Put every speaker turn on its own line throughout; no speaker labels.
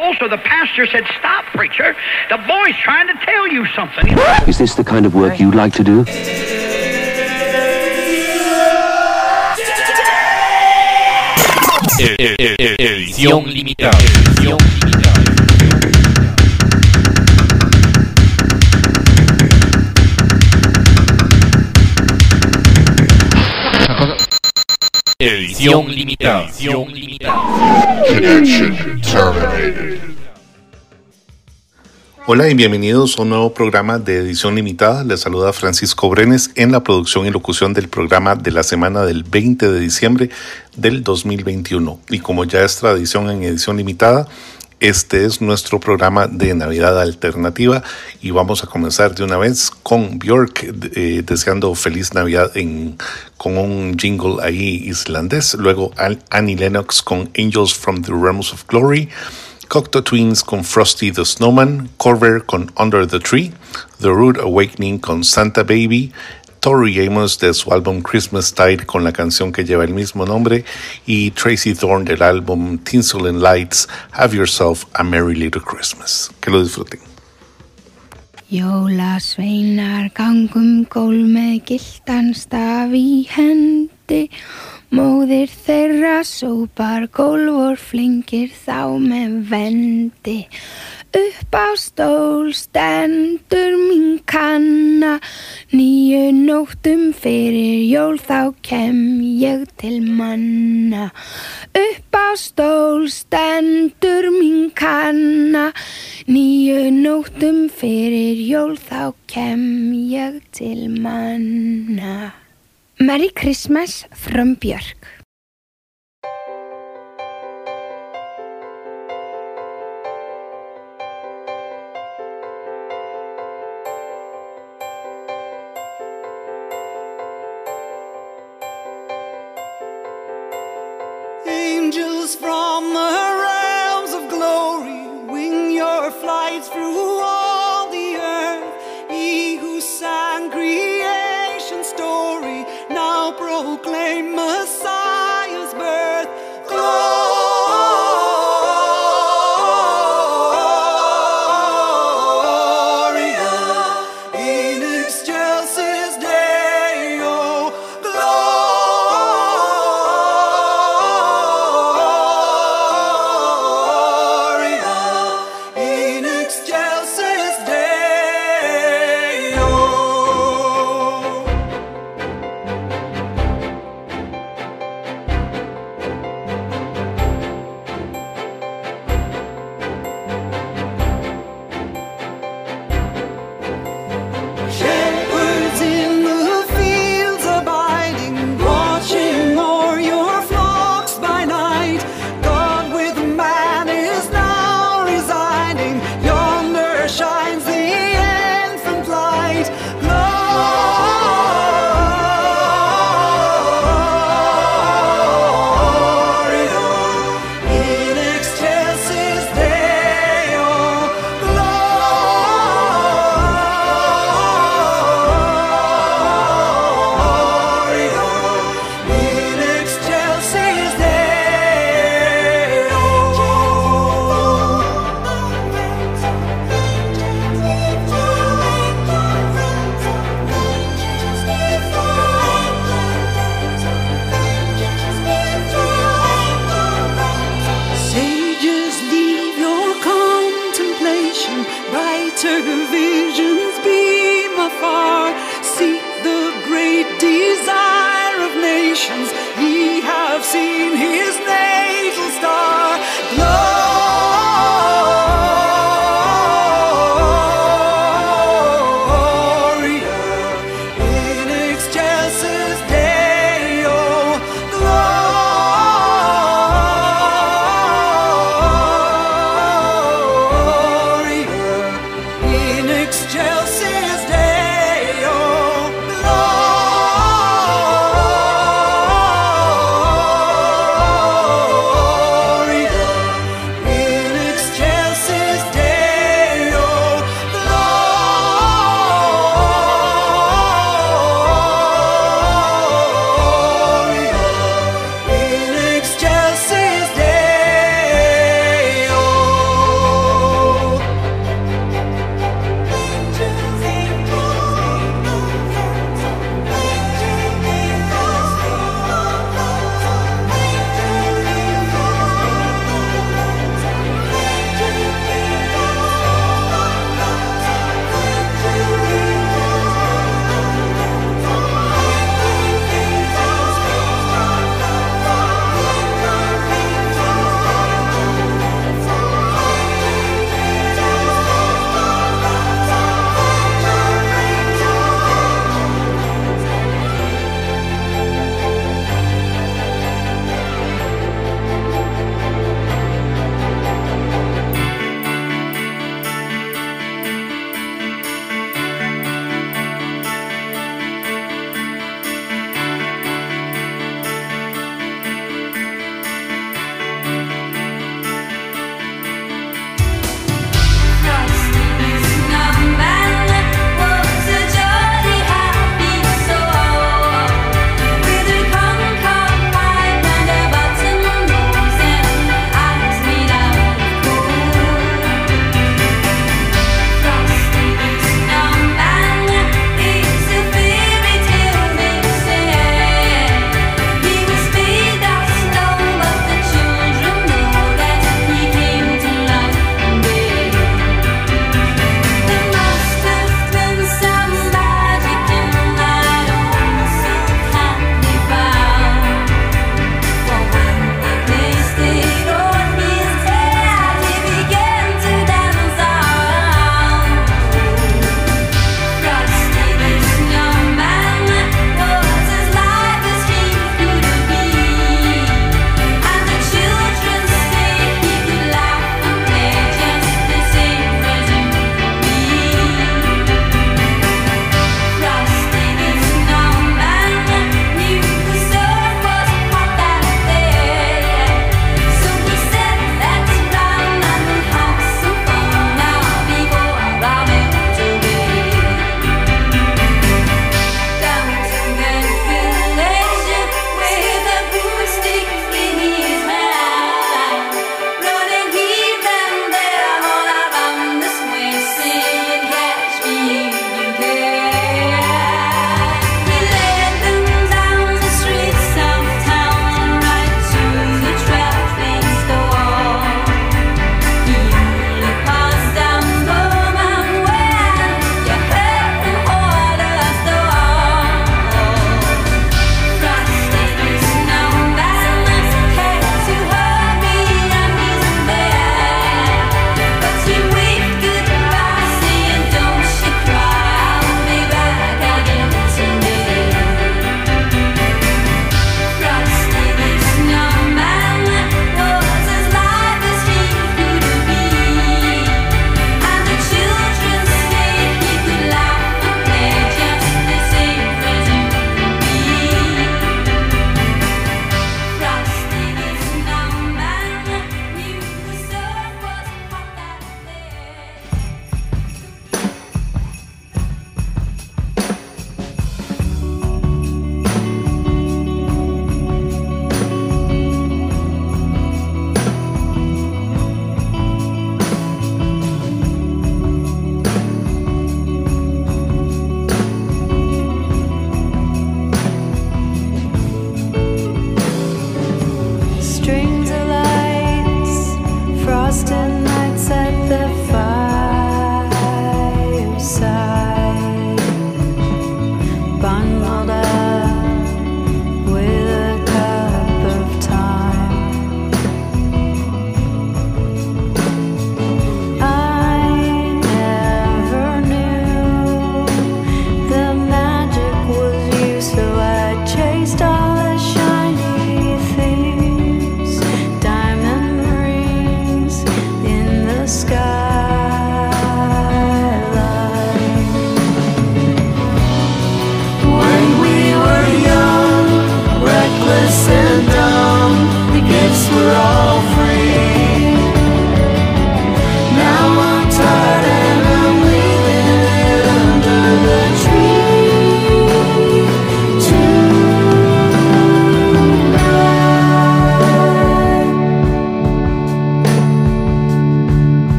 Also, the pastor said, Stop, preacher. The boy's trying to tell you something.
Is this the kind of work you'd like to do?
Edición limitada. Edición limitada. Edición limitada. Edición limitada.
Connection terminated.
Hola y bienvenidos a un nuevo programa de edición limitada. Les saluda Francisco Brenes en la producción y locución del programa de la semana del 20 de diciembre del 2021. Y como ya es tradición en edición limitada, este es nuestro programa de Navidad Alternativa y vamos a comenzar de una vez con Björk eh, deseando feliz Navidad en, con un jingle ahí islandés. Luego Annie Lennox con Angels from the Realms of Glory. Cocteau Twins con Frosty the Snowman, Corver con Under the Tree, The Rude Awakening con Santa Baby, Tori Amos de su álbum Christmas Tide con la canción que lleva el mismo nombre y Tracy Thorn del álbum Tinsel and Lights, Have Yourself a Merry Little Christmas. Que lo disfruten.
Móðir þeirra sópar gólf og flengir þá með vendi. Upp á stól stendur mín kanna. Nýju nóttum fyrir jól þá kem ég til manna. Upp á stól stendur mín kanna. Nýju nóttum fyrir jól þá kem ég til manna Merry Christmas from Björk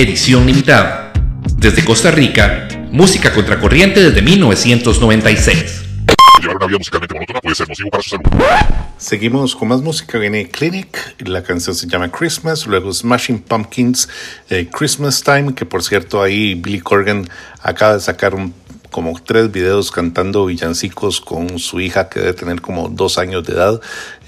Edición limitada. Desde Costa Rica, música contracorriente desde 1996.
Llevar una vida musicalmente monótona puede ser nocivo para su salud.
Seguimos con más música. Viene Clinic, la canción se llama Christmas. Luego Smashing Pumpkins, eh, Christmas Time, que por cierto ahí Billy Corgan acaba de sacar un, como tres videos cantando villancicos con su hija que debe tener como dos años de edad,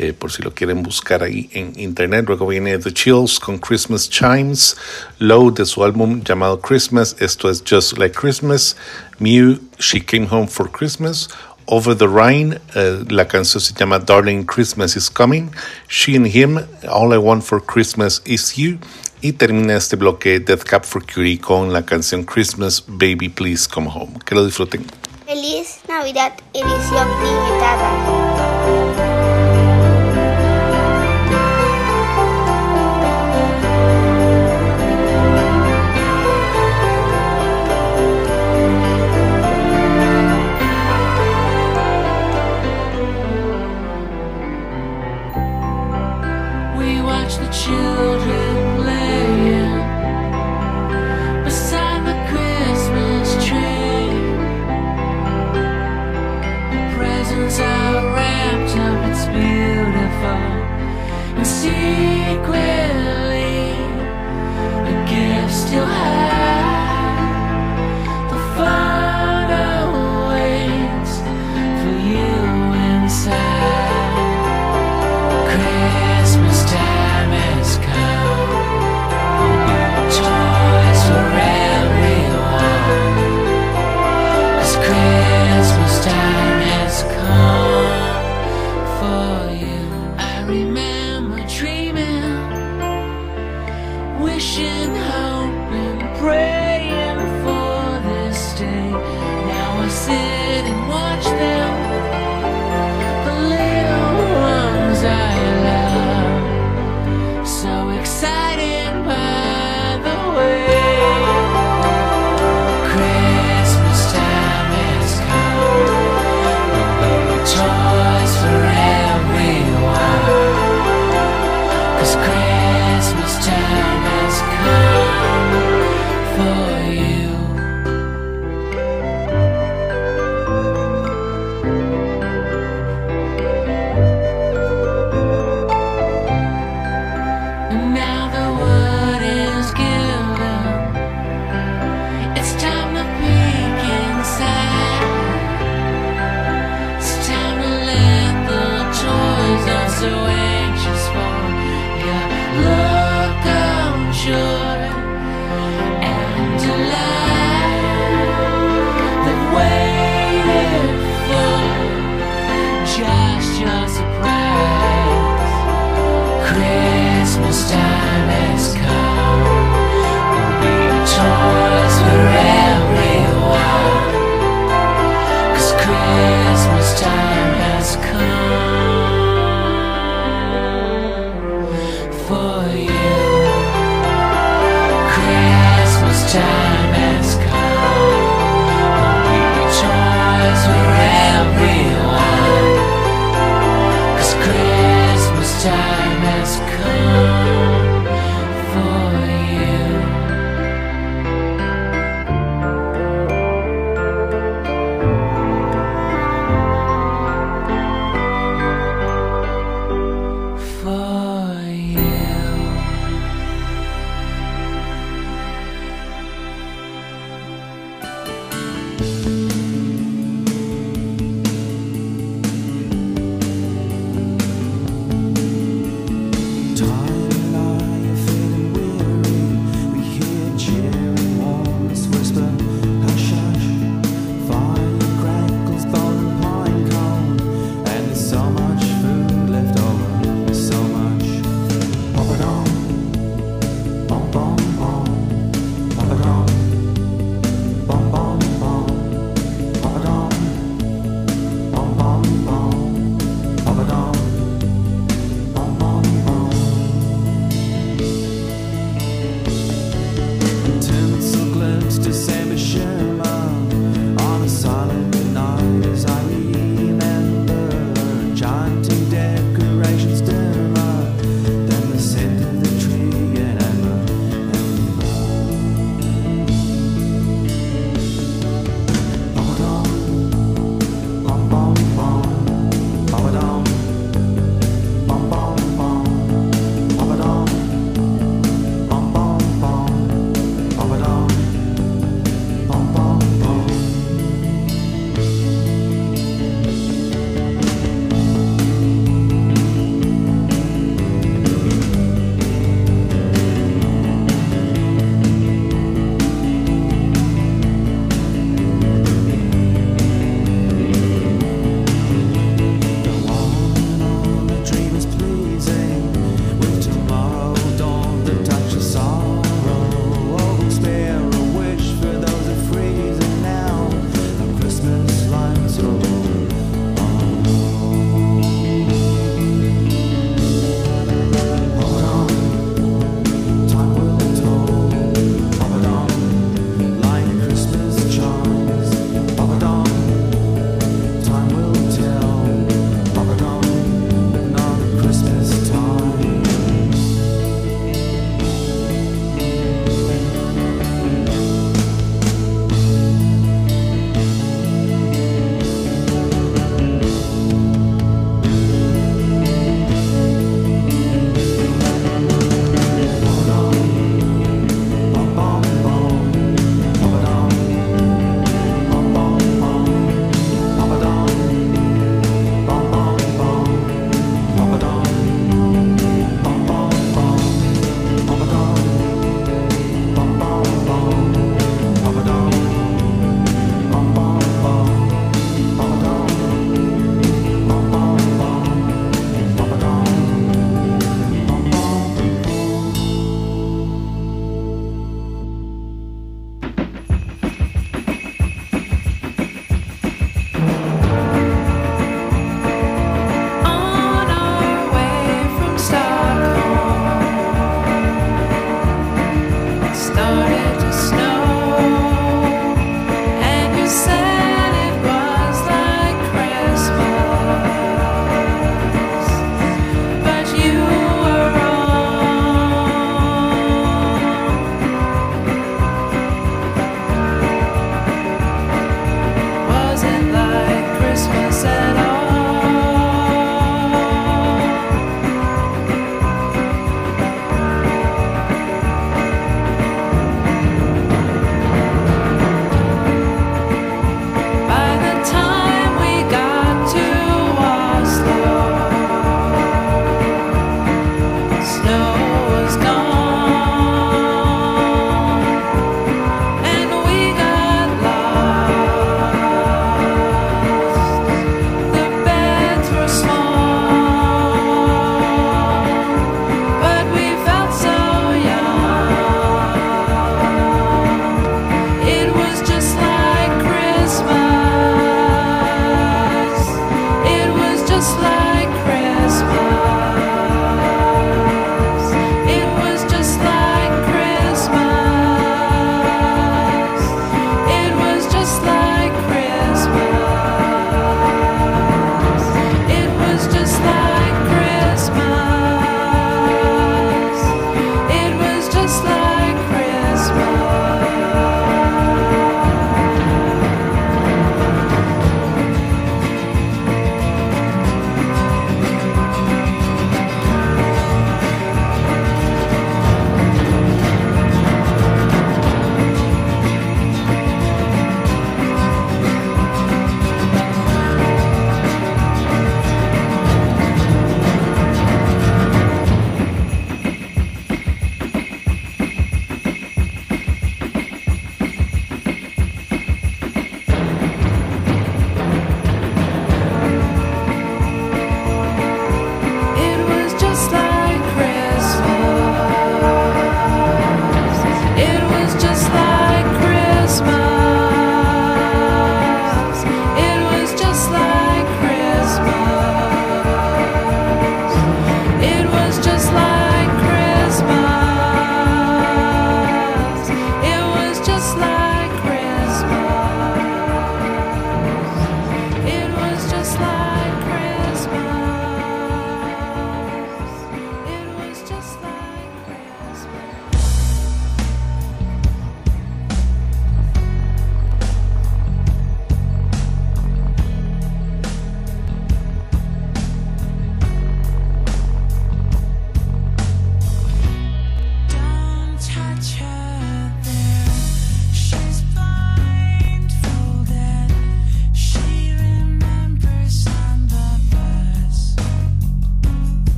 eh, por si lo quieren buscar ahí en internet. Luego viene The Chills con Christmas Chimes, Low de su álbum llamado Christmas. Esto es Just Like Christmas. Mew, She Came Home for Christmas. Over the Rhine, eh, la canción se llama Darling Christmas is Coming. She and Him, All I Want for Christmas is You. Y termina este bloque Death Cab for Cutie con la canción Christmas Baby Please Come Home. Que lo disfruten.
Feliz Navidad edición limitada.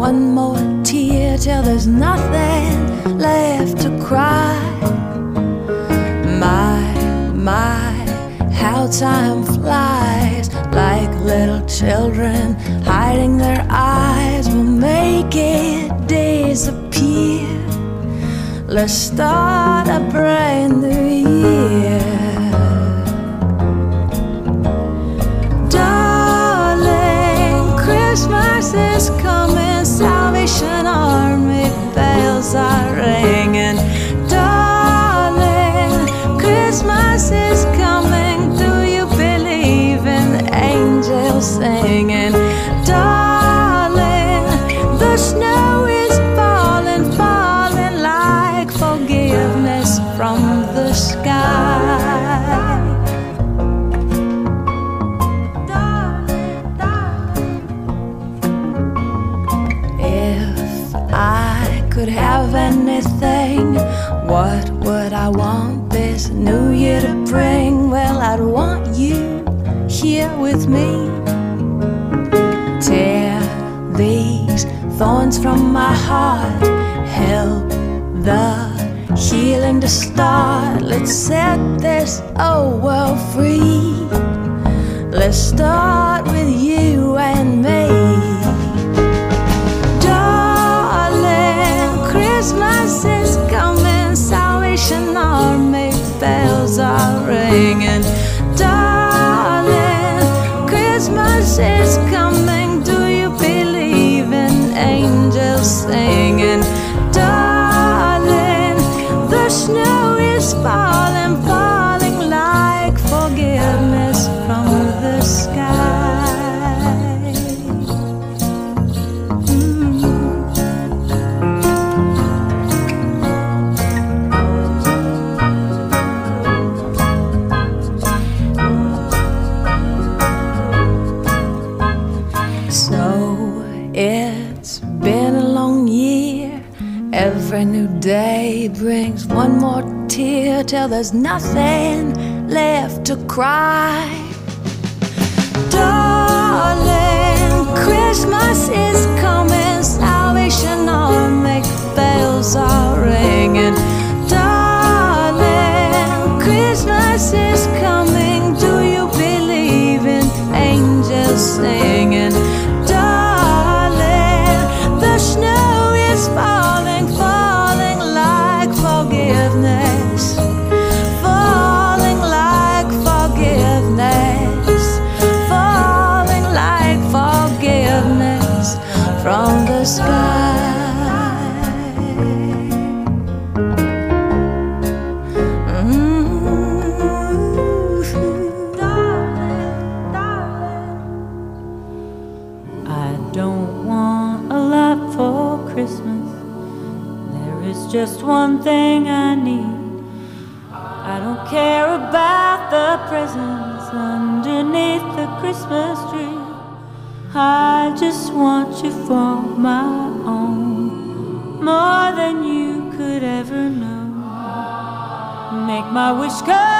one more tear
till there's nothing left to cry. My, my, how time flies like little children hiding their eyes will make it disappear. Let's start a brand new year. said this There's nothing left to cry. everything
I need. I don't care about the presents underneath the Christmas tree. I just want you for my own, more than you could ever know. Make my wish come.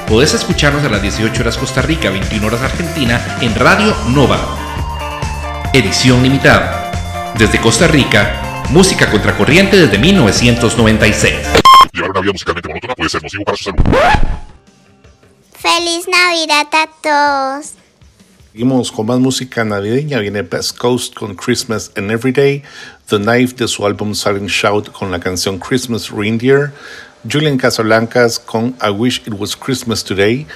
podés escucharnos a las 18 horas Costa Rica, 21 horas Argentina en Radio Nova. Edición limitada. Desde Costa Rica, música contracorriente desde 1996.
Llevar una vida musicalmente monótona puede ser nocivo para su salud.
Feliz Navidad a todos.
Seguimos con más música navideña. Viene Best Coast con Christmas and Everyday. The Knife de su álbum Silent Shout con la canción Christmas Reindeer.
Julian Casablancas con I Wish It Was Christmas Today,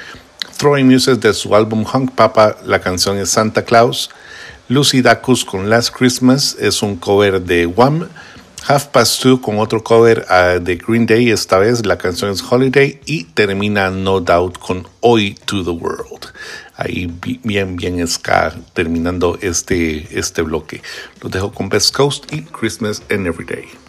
Throwing Muses de su álbum Hunk Papa, la canción es Santa Claus, Lucy Dacus con Last Christmas es un cover de Wham, Half Past Two con otro cover ah, de Green Day, esta vez la canción es Holiday y termina No Doubt con Hoy to the World. Ahí bien, bien ska terminando este, este bloque. Los dejo con Best Coast y Christmas and
Everyday.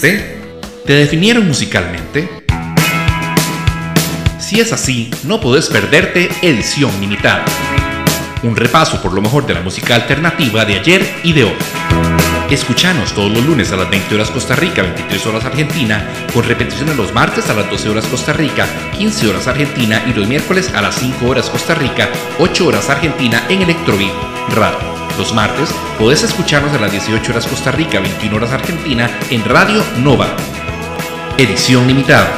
Reconociste? ¿Te definieron musicalmente? Si es así, no podés perderte Edición Limitada. Un repaso por lo mejor de la música alternativa de ayer y de hoy. Escuchanos todos los lunes a las 20 horas Costa Rica, 23 horas Argentina, con repeticiones los martes a las 12 horas Costa Rica, 15 horas Argentina y los miércoles a las 5 horas Costa Rica, 8 horas Argentina en Electrobeat Radio. Los martes podés escucharnos a las 18 horas Costa Rica, 21 horas Argentina en Radio Nova. Edición limitada.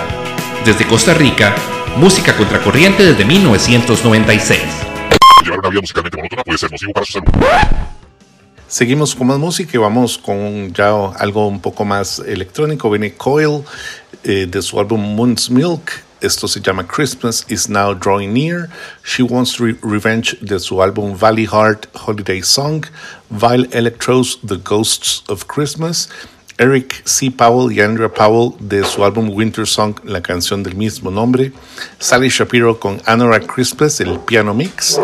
Desde Costa Rica, música contracorriente desde 1996.
Llevar una vida musicalmente monótona puede ser nocivo para su salud.
Seguimos con más música y vamos con ya algo un poco más electrónico. Viene Coil eh, de su álbum Moon's Milk. Esto se llama Christmas is Now Drawing Near. She Wants Re- Revenge de su álbum Valley Heart Holiday Song. Vile Electros The Ghosts of Christmas. Eric C. Powell y Andrea Powell de su álbum Winter Song, la canción del mismo nombre. Sally Shapiro con Anorak Christmas, el piano mix.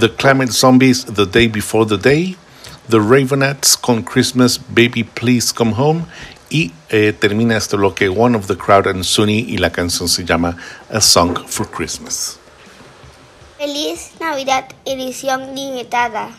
The Climate Zombies The Day Before the Day. The Ravenettes con Christmas Baby Please Come Home y eh, termina este bloque One of the Crowd and Sunny y la canción se llama A Song for Christmas.
Feliz Navidad edición limitada.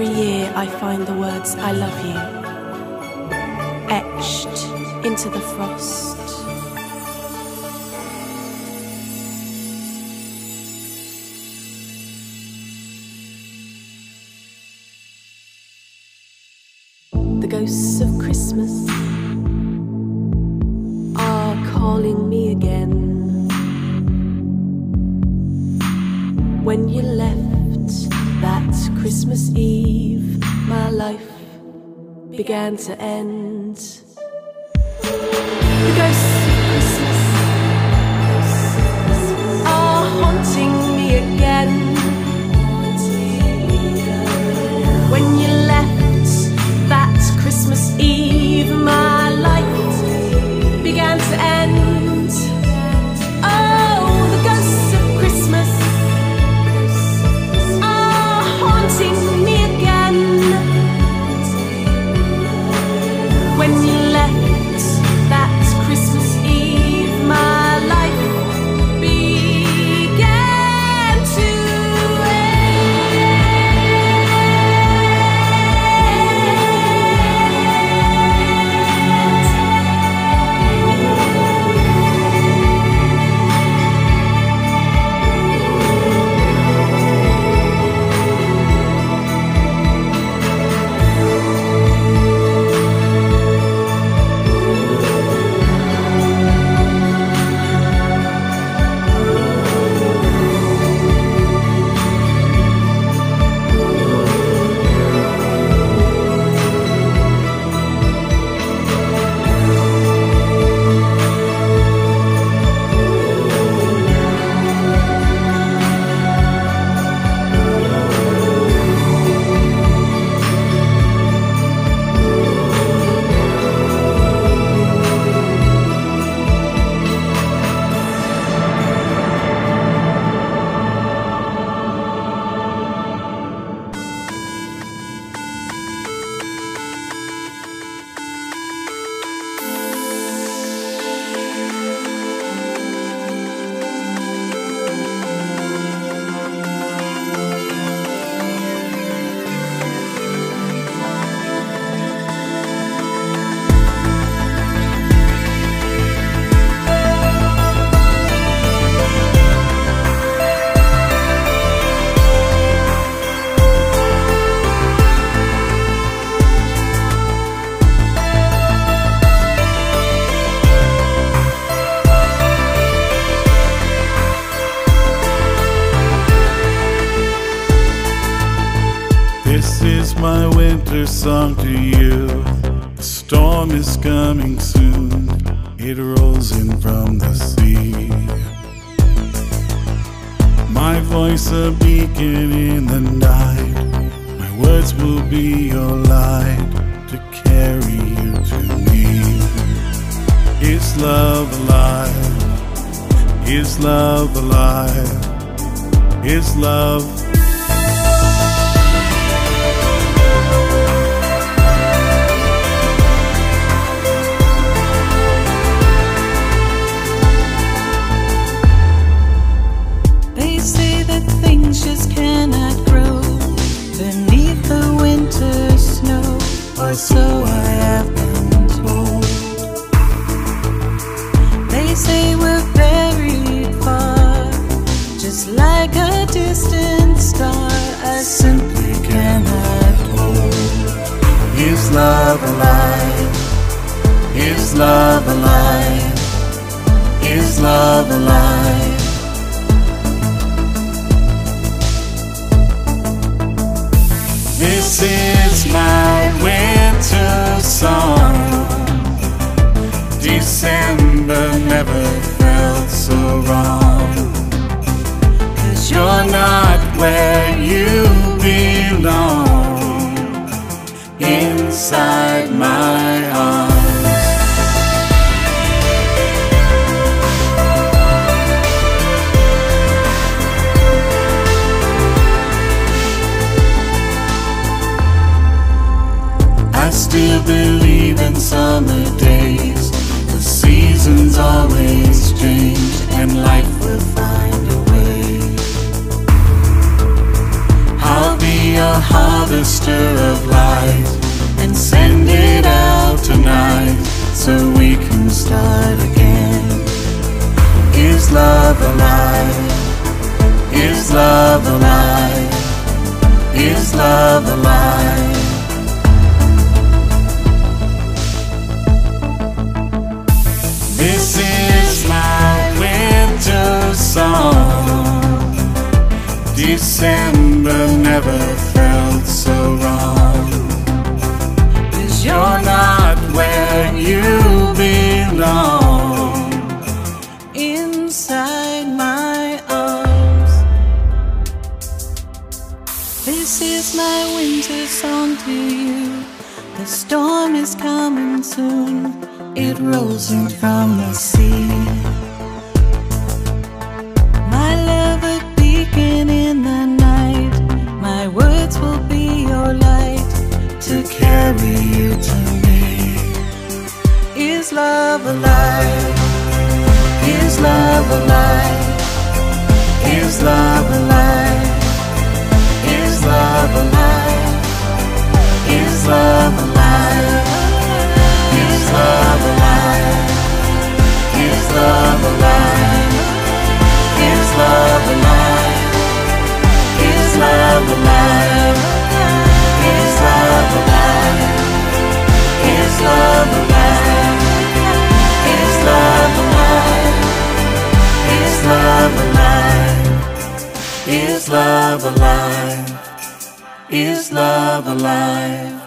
Every
year I find the words I love you etched into the frost. The ghosts of Christmas are calling me again. When you left, that Christmas Eve, my life began to end. The ghosts of Christmas are haunting me again. When you left that Christmas Eve, my life began to end.
Love alive? Is love alive?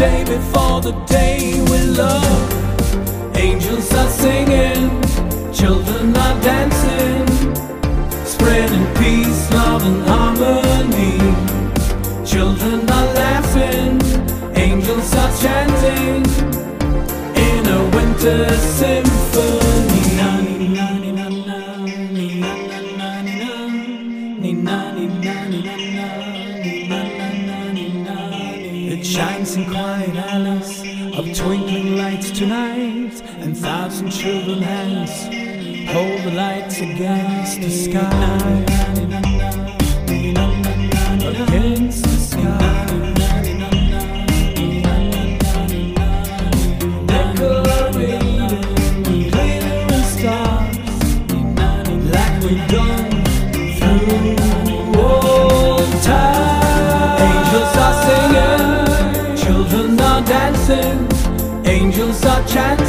day before the day we love. Angels are singing, children are dancing, spreading peace, love, and harmony. Children are laughing, angels are chanting in a winter symphony. tonight and thousand children hands hold the lights against the sky.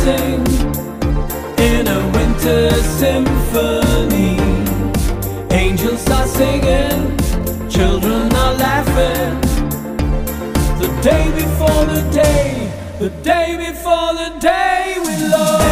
dancing in a winter symphony. Angels are singing, children are laughing. The day before the day, the day before the day we love.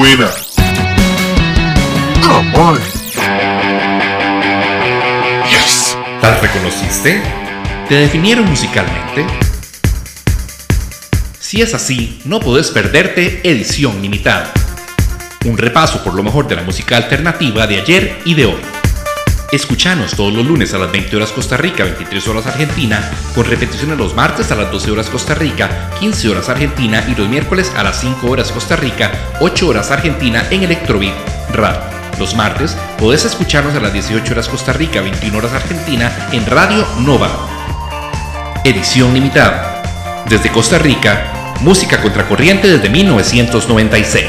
Buena! On. Yes.
¿Las reconociste? ¿Te definieron musicalmente? Si es así, no podés perderte Edición Limitada. Un repaso por lo mejor de la música alternativa de ayer y de hoy. Escuchanos todos los lunes a las 20 horas Costa Rica, 23 horas Argentina, con repeticiones los martes a las 12 horas Costa Rica, 15 horas Argentina y los miércoles a las 5 horas Costa Rica, 8 horas Argentina en Electrobeat Radio. Los martes podés escucharnos a las 18 horas Costa Rica, 21 horas Argentina en Radio Nova. Edición limitada. Desde Costa Rica, música contracorriente desde 1996.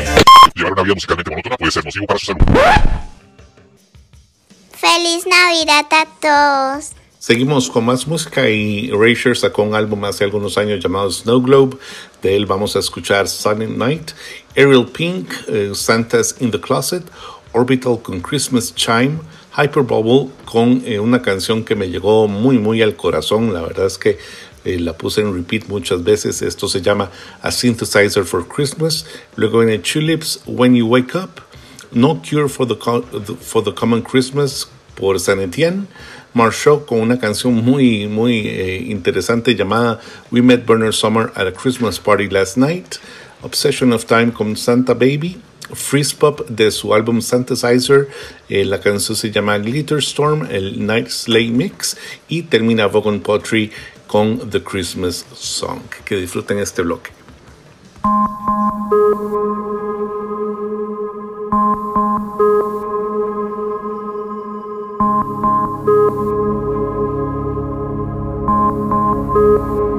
Llevar una vida musicalmente monótona puede ser para.
Seguimos con más música y Erasure sacó un álbum hace algunos años llamado Snow Globe. De él vamos a escuchar Silent Night, Ariel Pink, eh, Santa's in the Closet, Orbital con Christmas Chime, Hyperbubble con eh, una canción que me llegó muy muy al corazón. La verdad es que eh, la puse en repeat muchas veces. Esto se llama A Synthesizer for Christmas. Luego viene Tulips, When You Wake Up. No Cure for the, for the Common Christmas por San Etienne. Marshall con una canción muy, muy eh, interesante llamada We Met Bernard Summer at a Christmas Party Last Night. Obsession of Time con Santa Baby. Freeze Pop de su álbum Synthesizer. eh, la canción se llama Glitter Storm, el Night Sleigh Mix. Y termina Vogon Pottery con The Christmas Song. Que disfruten este bloque.
Thank you.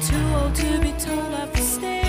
Too old to be told off for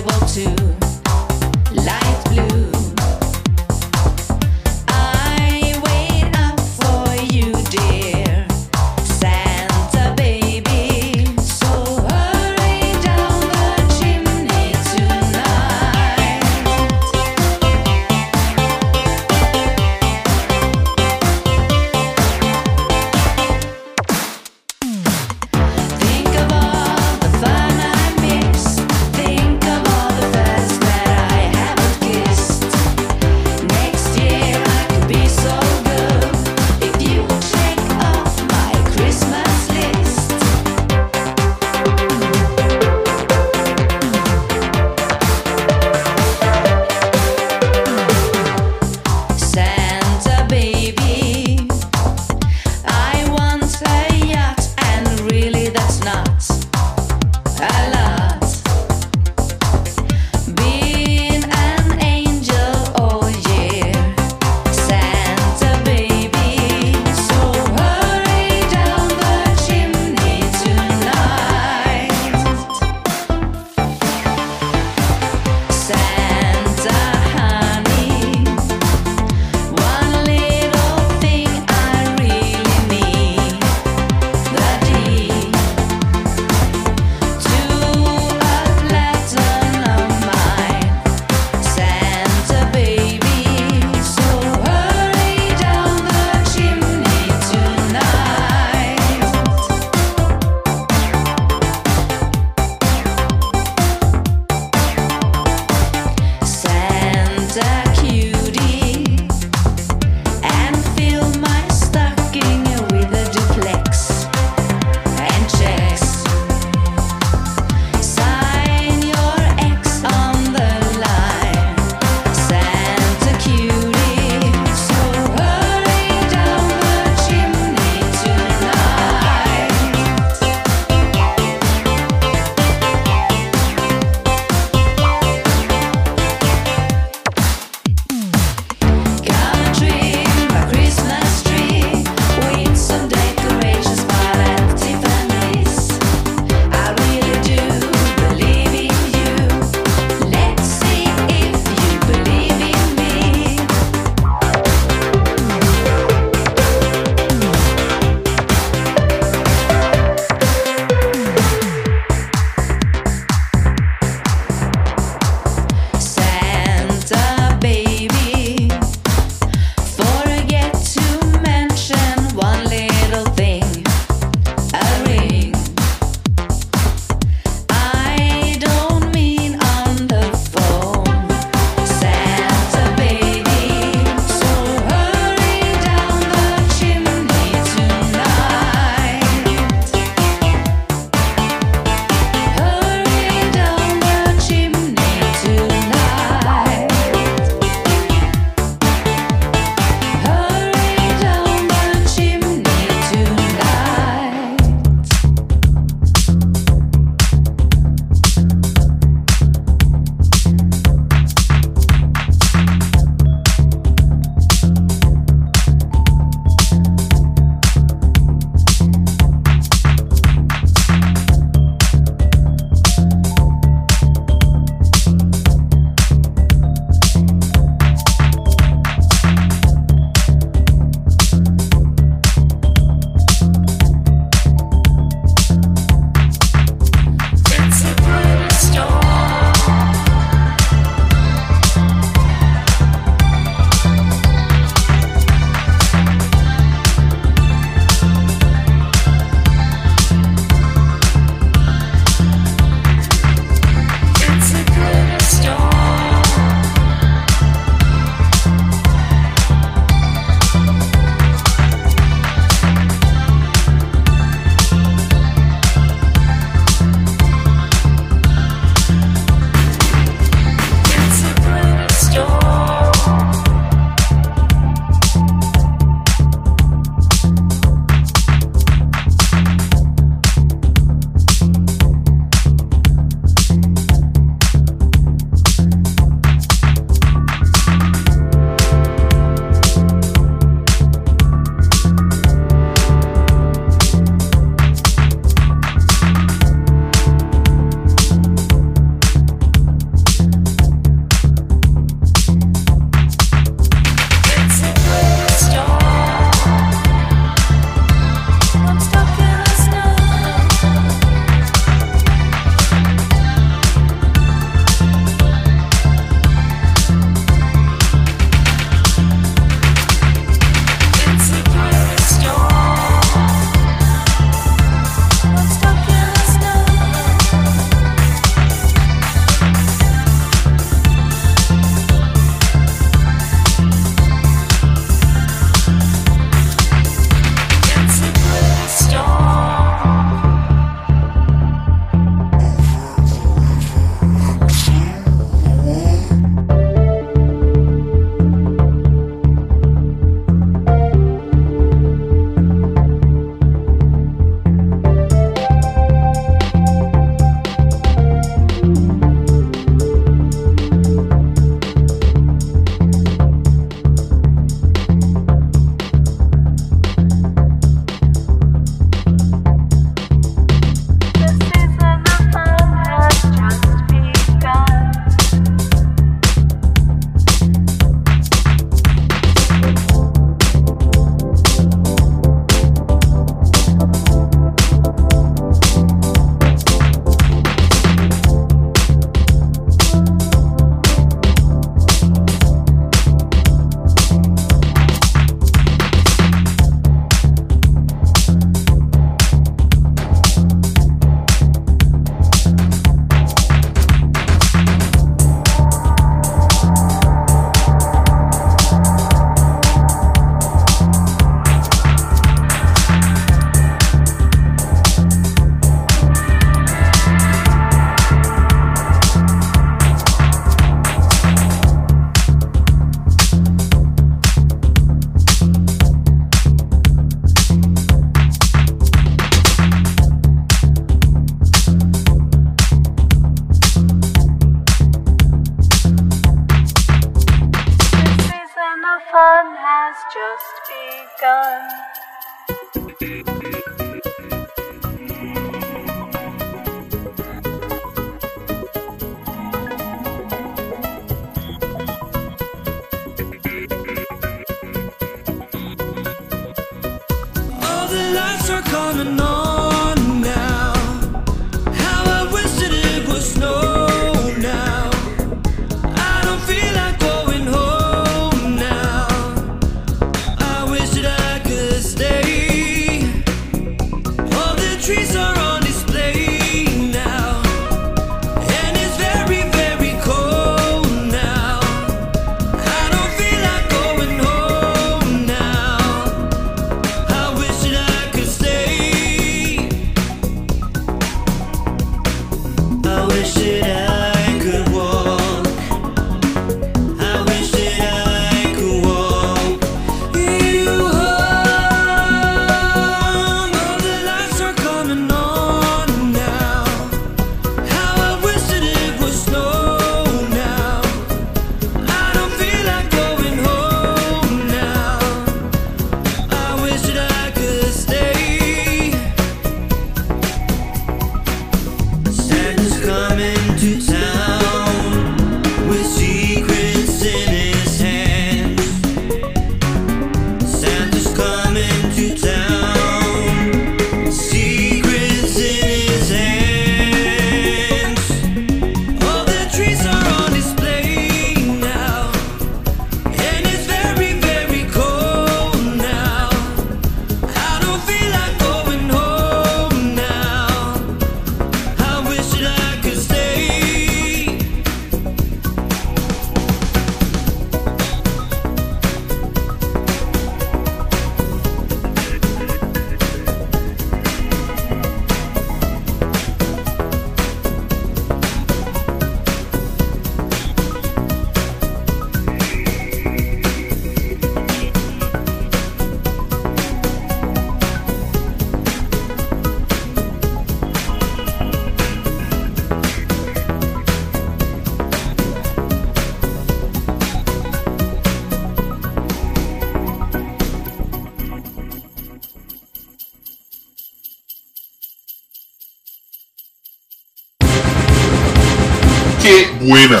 buena!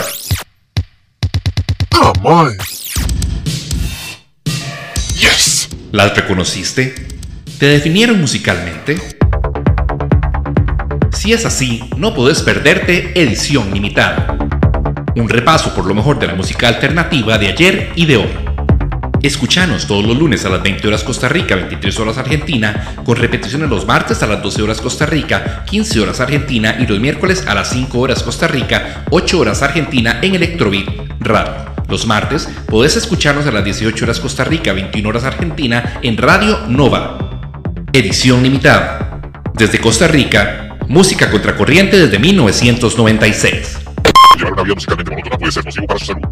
¡Ah! ¡Yes!
¿Las reconociste? ¿Te definieron musicalmente? Si es así, no podés perderte Edición Limitada. Un repaso por lo mejor de la música alternativa de ayer y de hoy. Escuchanos todos los lunes a las 20 horas Costa Rica, 23 horas Argentina, con repeticiones los martes a las 12 horas Costa Rica, 15 horas Argentina y los miércoles a las 5 horas Costa Rica, 8 horas Argentina en Electrobeat Radio. Los martes podés escucharnos a las 18 horas Costa Rica, 21 horas Argentina en Radio Nova. Edición limitada. Desde Costa Rica, música contracorriente desde 1996.
Llevar puede ser para su salud.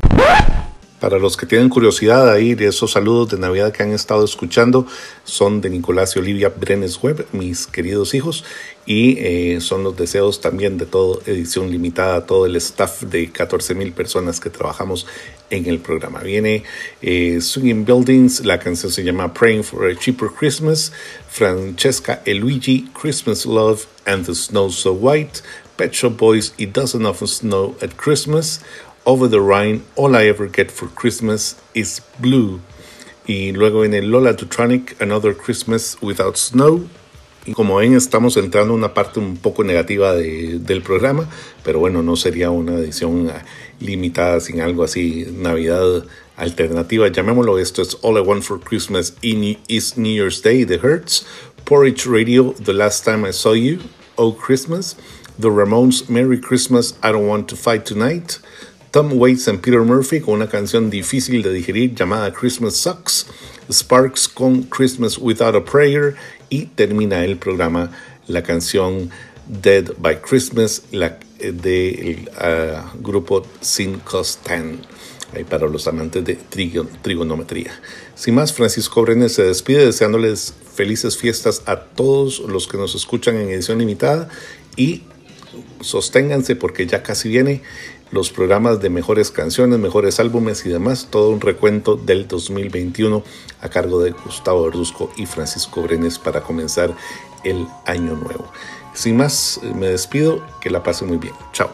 Para los que tienen curiosidad ahí de esos saludos de Navidad que han estado escuchando, son de Nicolás y Olivia Brenes Web, mis queridos hijos, y eh, son los deseos también de todo edición limitada, todo el staff de 14 mil personas que trabajamos en el programa. Viene eh, Swinging Buildings, la canción se llama Praying for a Cheaper Christmas, Francesca e Luigi, Christmas Love and the Snow So White, Pet Shop Boys, It Doesn't Often Snow at Christmas, Over the Rhine, All I Ever Get for Christmas is Blue. Y luego viene Lola Dutronic, Another Christmas Without Snow. Y como ven, estamos entrando en una parte un poco negativa de- del programa, pero bueno, no sería una edición ah, limitada sin algo así, Navidad alternativa, llamémoslo. Esto es All I Want for Christmas is New Year's Day, The Hurts, Porridge Radio, The Last Time I Saw You, Oh Christmas, The Ramones, Merry Christmas, I Don't Want to Fight Tonight, Tom Waits and Peter Murphy con una canción difícil de digerir llamada Christmas Sucks, Sparks con Christmas Without a Prayer y termina el programa la canción Dead by Christmas la, del grupo Sin Costan para los amantes de trigo- trigonometría. Sin más, Francisco Brenes se despide deseándoles felices fiestas a todos los que nos escuchan en edición limitada y sosténganse porque ya casi viene
los programas de mejores canciones, mejores álbumes y demás, todo un recuento del 2021 a cargo de Gustavo Verduzco y Francisco Brenes para comenzar el año nuevo. Sin más, me despido, que la pasen muy bien. Chao.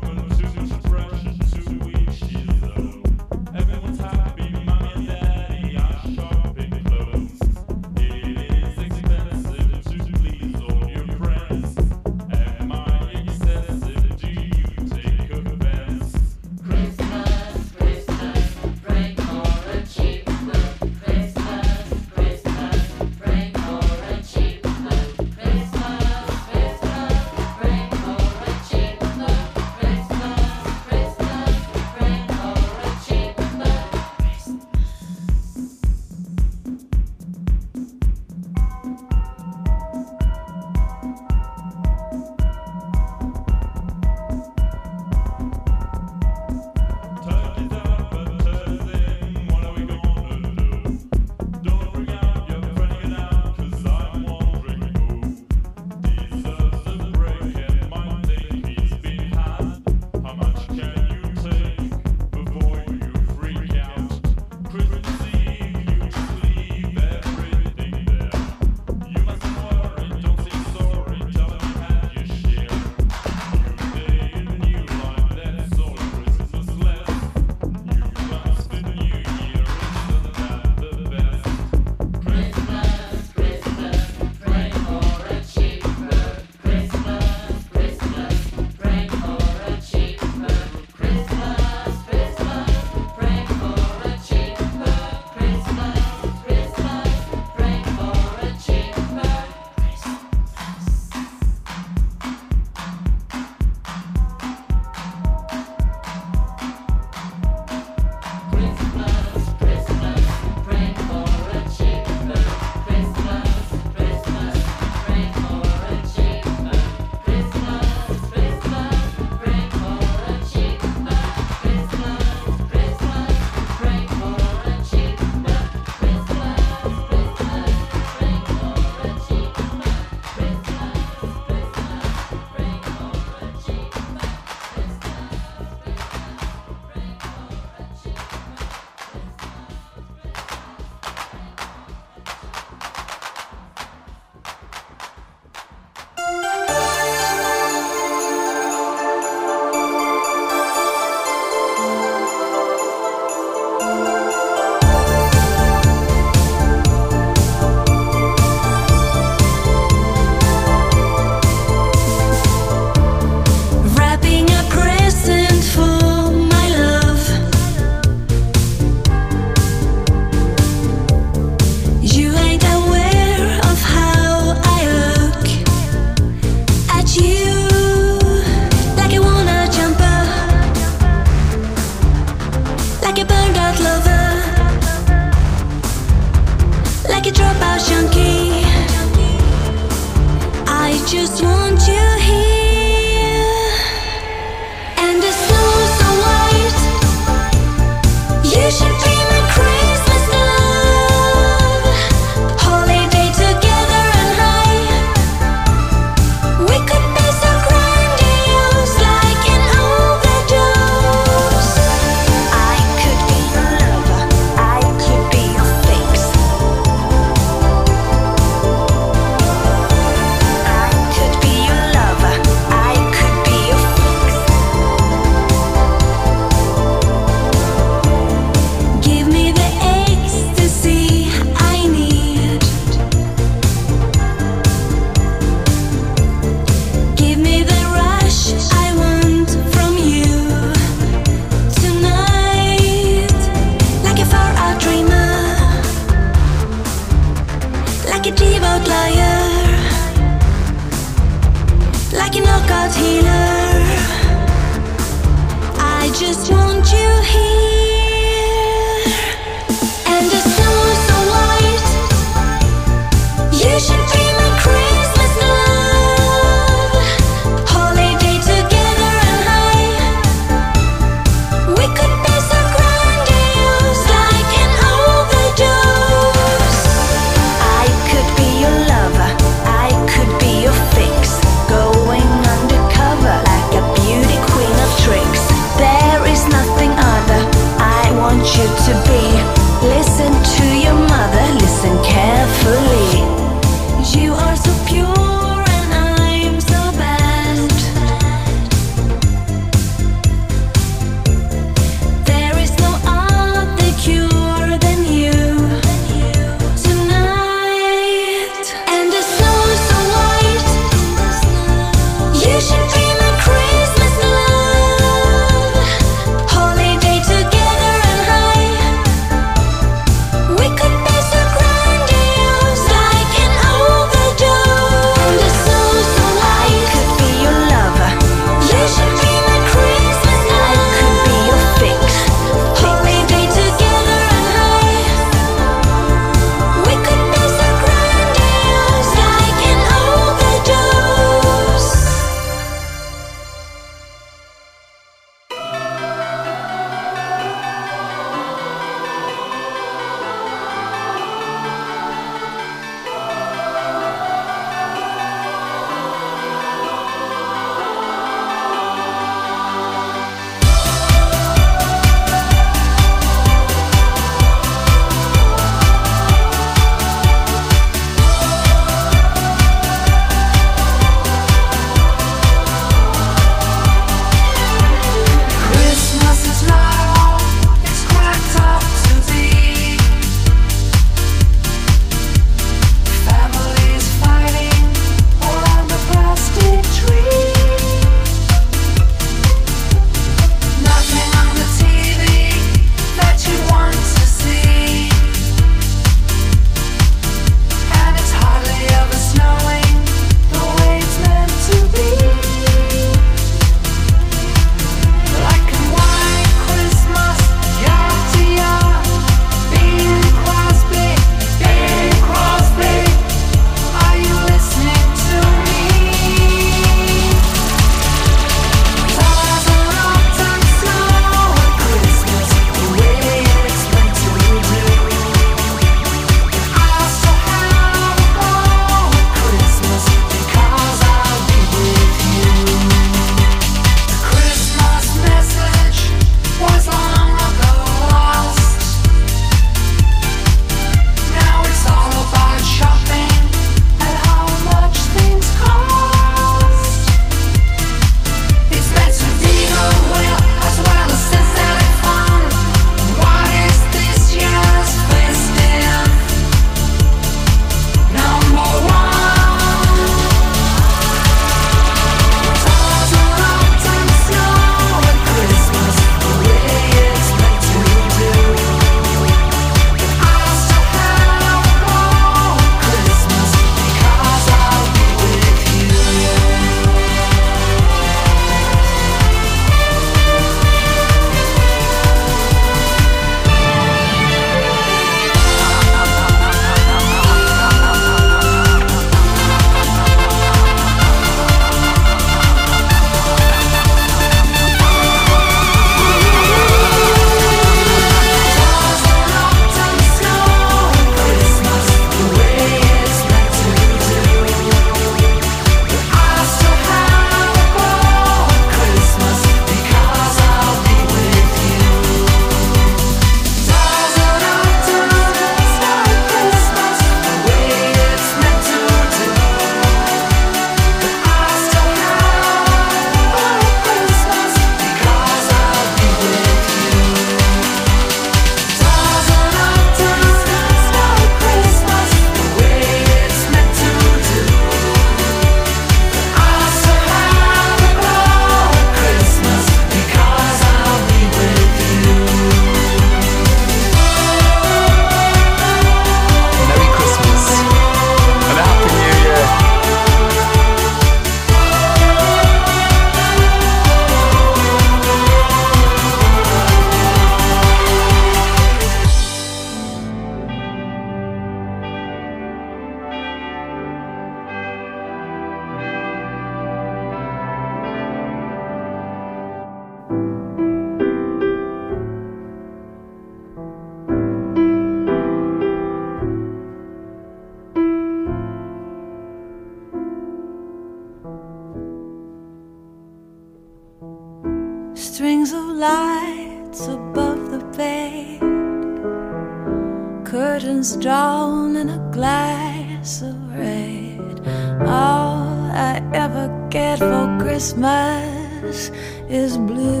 Christmas
is blue.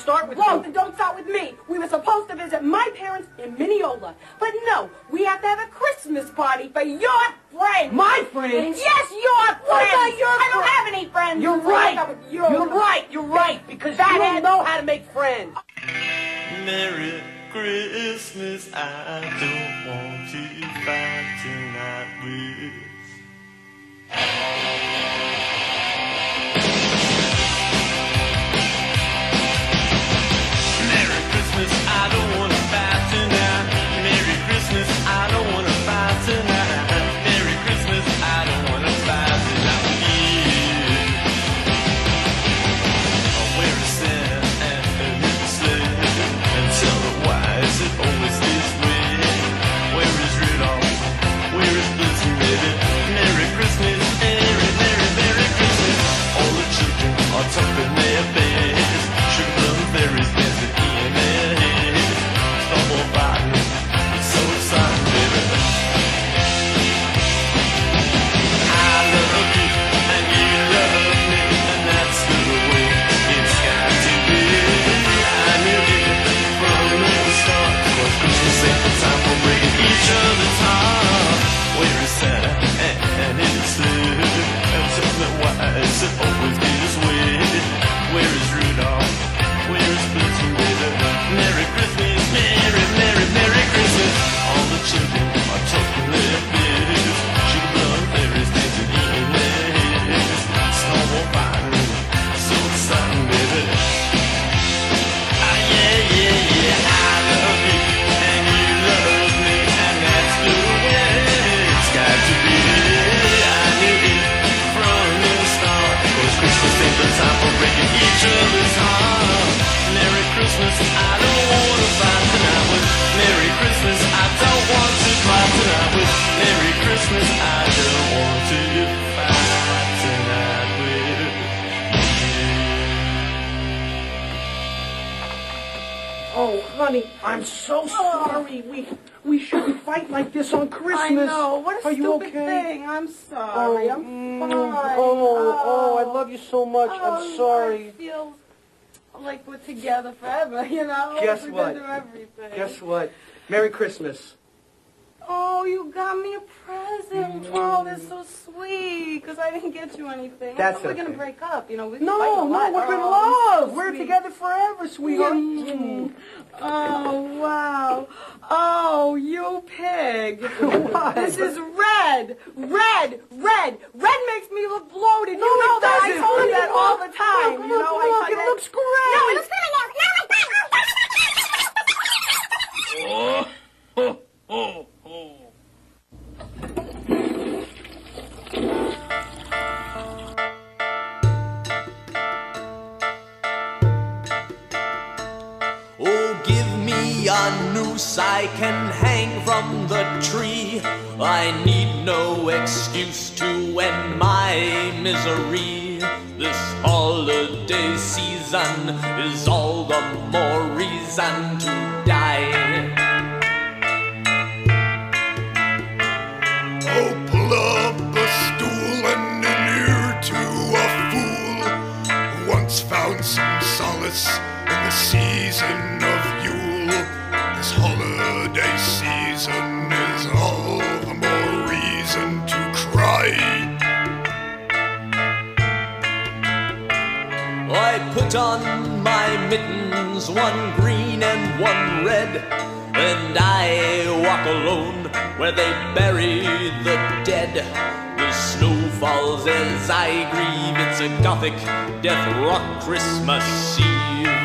Start with
together forever, you know?
Guess what?
Gonna do everything.
Guess what? Merry Christmas.
Oh, you got me a present. Oh, that's so sweet. Because I didn't get you anything. I
That's
thought we we're
okay.
going to break up. You know, we
No,
fight
no, we're in
Oh,
love.
so
We're together forever, sweetheart.
Mm. Oh, wow. Oh, you pig.
What?
This is red. Red. Red. Red makes me look bloated.
No,
you know
it
that. I
doesn't.
told you that all the time.
come
you
on,
know,
come
I
on, it looks great.
No, it looks good right now.
Oh, oh, oh, oh.
Give me a noose I can hang from the tree. I need no excuse to end my misery. This holiday season is all the more reason to die.
Found some solace in the season of Yule. This holiday season is all the more reason to cry.
I put on my mittens, one green and one red, and I walk alone where they bury the dead. The snow falls as I grieve, it's a gothic death rock Christmas Eve.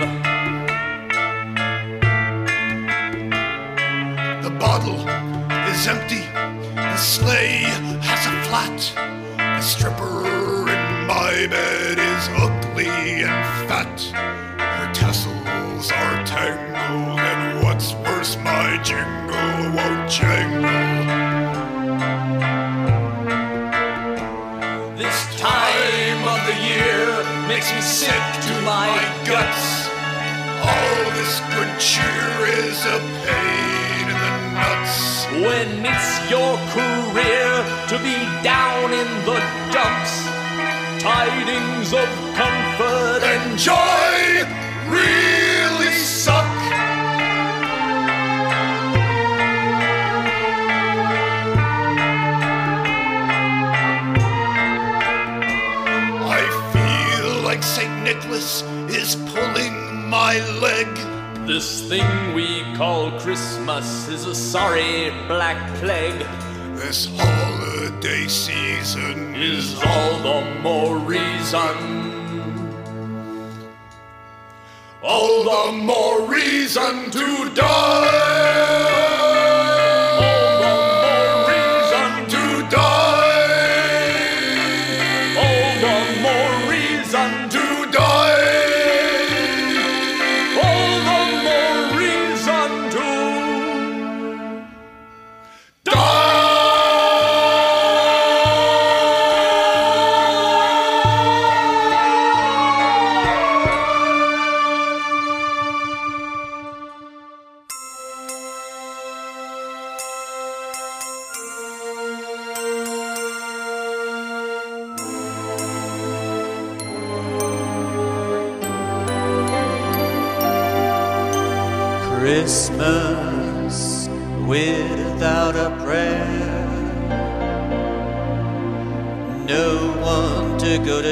The bottle is empty, the sleigh has a flat. The stripper in my bed is ugly and fat. Her tassels are tangled, and what's worse, my jingle won't jangle.
Makes me sick to my guts.
All this good cheer is a pain in the nuts.
When it's your career to be down in the dumps, tidings of comfort and
joy really is pulling my leg.
This thing we call Christmas is a sorry black plague.
This holiday season
Is all the more reason,
all the more reason to die.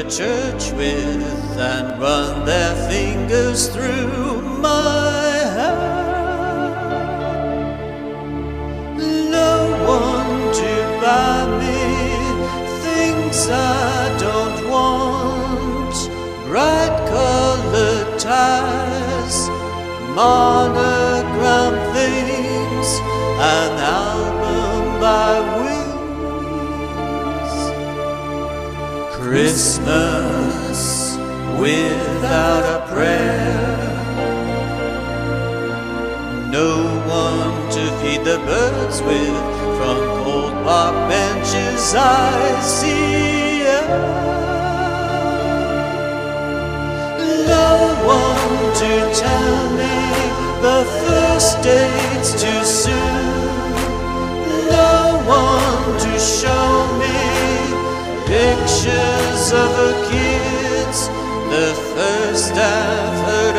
Church with and run their fingers through my hair. No one to buy me things I don't want. Bright colored ties monogram things, an Christmas without a prayer. No one to feed the birds with from old park benches I see. No one to tell me the first date's too soon. Of the kids. The first I've heard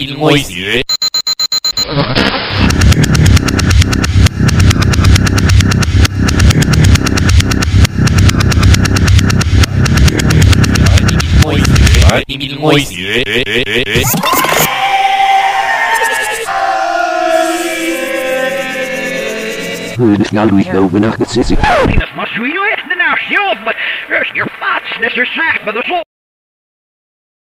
Illinois. Illinois. It's not we over nach the city. That's much we left in our show, but there's your thoughts, there's
your sack, but the soul.